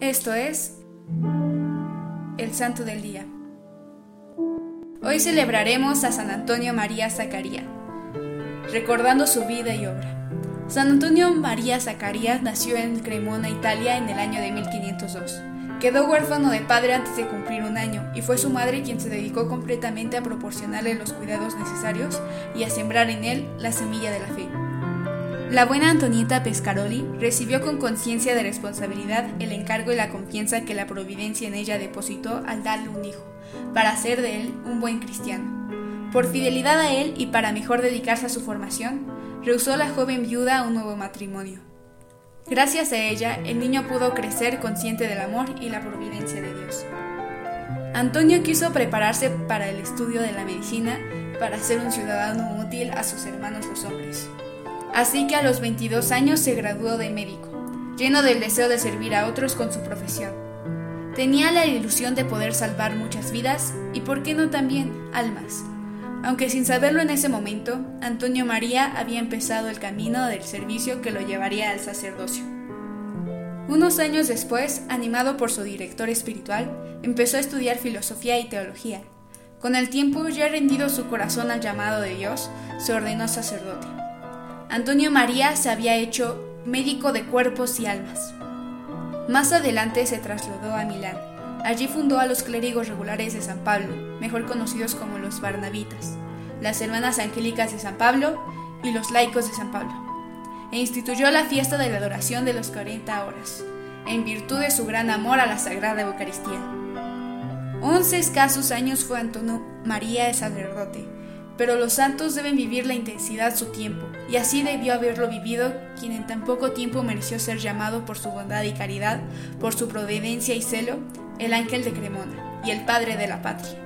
Esto es el Santo del Día. Hoy celebraremos a San Antonio María Zacarías, recordando su vida y obra. San Antonio María Zacarías nació en Cremona, Italia, en el año de 1502. Quedó huérfano de padre antes de cumplir un año y fue su madre quien se dedicó completamente a proporcionarle los cuidados necesarios y a sembrar en él la semilla de la fe. La buena Antonieta Pescaroli recibió con conciencia de responsabilidad el encargo y la confianza que la providencia en ella depositó al darle un hijo, para hacer de él un buen cristiano. Por fidelidad a él y para mejor dedicarse a su formación, rehusó la joven viuda un nuevo matrimonio. Gracias a ella, el niño pudo crecer consciente del amor y la providencia de Dios. Antonio quiso prepararse para el estudio de la medicina para ser un ciudadano útil a sus hermanos los hombres. Así que a los 22 años se graduó de médico, lleno del deseo de servir a otros con su profesión. Tenía la ilusión de poder salvar muchas vidas y, por qué no también, almas. Aunque sin saberlo en ese momento, Antonio María había empezado el camino del servicio que lo llevaría al sacerdocio. Unos años después, animado por su director espiritual, empezó a estudiar filosofía y teología. Con el tiempo, ya rendido su corazón al llamado de Dios, se ordenó sacerdote. Antonio María se había hecho médico de cuerpos y almas. Más adelante se trasladó a Milán. Allí fundó a los clérigos regulares de San Pablo, mejor conocidos como los Barnabitas, las hermanas angélicas de San Pablo y los laicos de San Pablo, e instituyó la fiesta de la adoración de los 40 horas, en virtud de su gran amor a la Sagrada Eucaristía. Once escasos años fue Antonio María de sacerdote, pero los santos deben vivir la intensidad su tiempo, y así debió haberlo vivido quien en tan poco tiempo mereció ser llamado por su bondad y caridad, por su providencia y celo, el ángel de Cremona y el padre de la patria.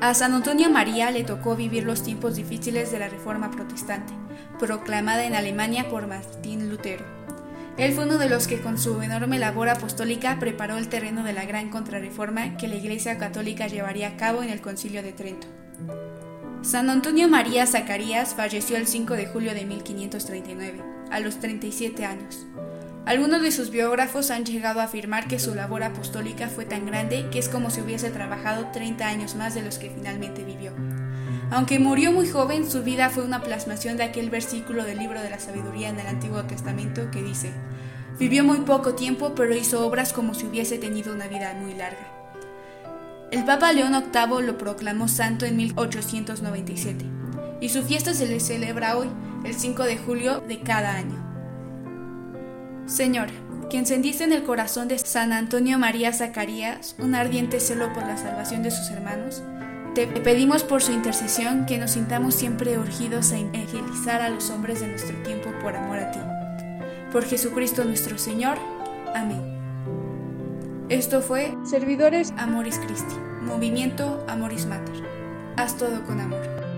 A San Antonio María le tocó vivir los tiempos difíciles de la Reforma Protestante, proclamada en Alemania por Martín Lutero. Él fue uno de los que con su enorme labor apostólica preparó el terreno de la gran contrarreforma que la Iglesia Católica llevaría a cabo en el Concilio de Trento. San Antonio María Zacarías falleció el 5 de julio de 1539, a los 37 años. Algunos de sus biógrafos han llegado a afirmar que su labor apostólica fue tan grande que es como si hubiese trabajado 30 años más de los que finalmente vivió. Aunque murió muy joven, su vida fue una plasmación de aquel versículo del libro de la sabiduría en el Antiguo Testamento que dice, vivió muy poco tiempo pero hizo obras como si hubiese tenido una vida muy larga. El Papa León VIII lo proclamó santo en 1897 y su fiesta se le celebra hoy, el 5 de julio de cada año. Señor, que encendiste en el corazón de San Antonio María Zacarías un ardiente celo por la salvación de sus hermanos, te pedimos por su intercesión que nos sintamos siempre urgidos a evangelizar a los hombres de nuestro tiempo por amor a ti. Por Jesucristo nuestro Señor. Amén. Esto fue Servidores Amoris Christi, Movimiento Amoris Mater. Haz todo con amor.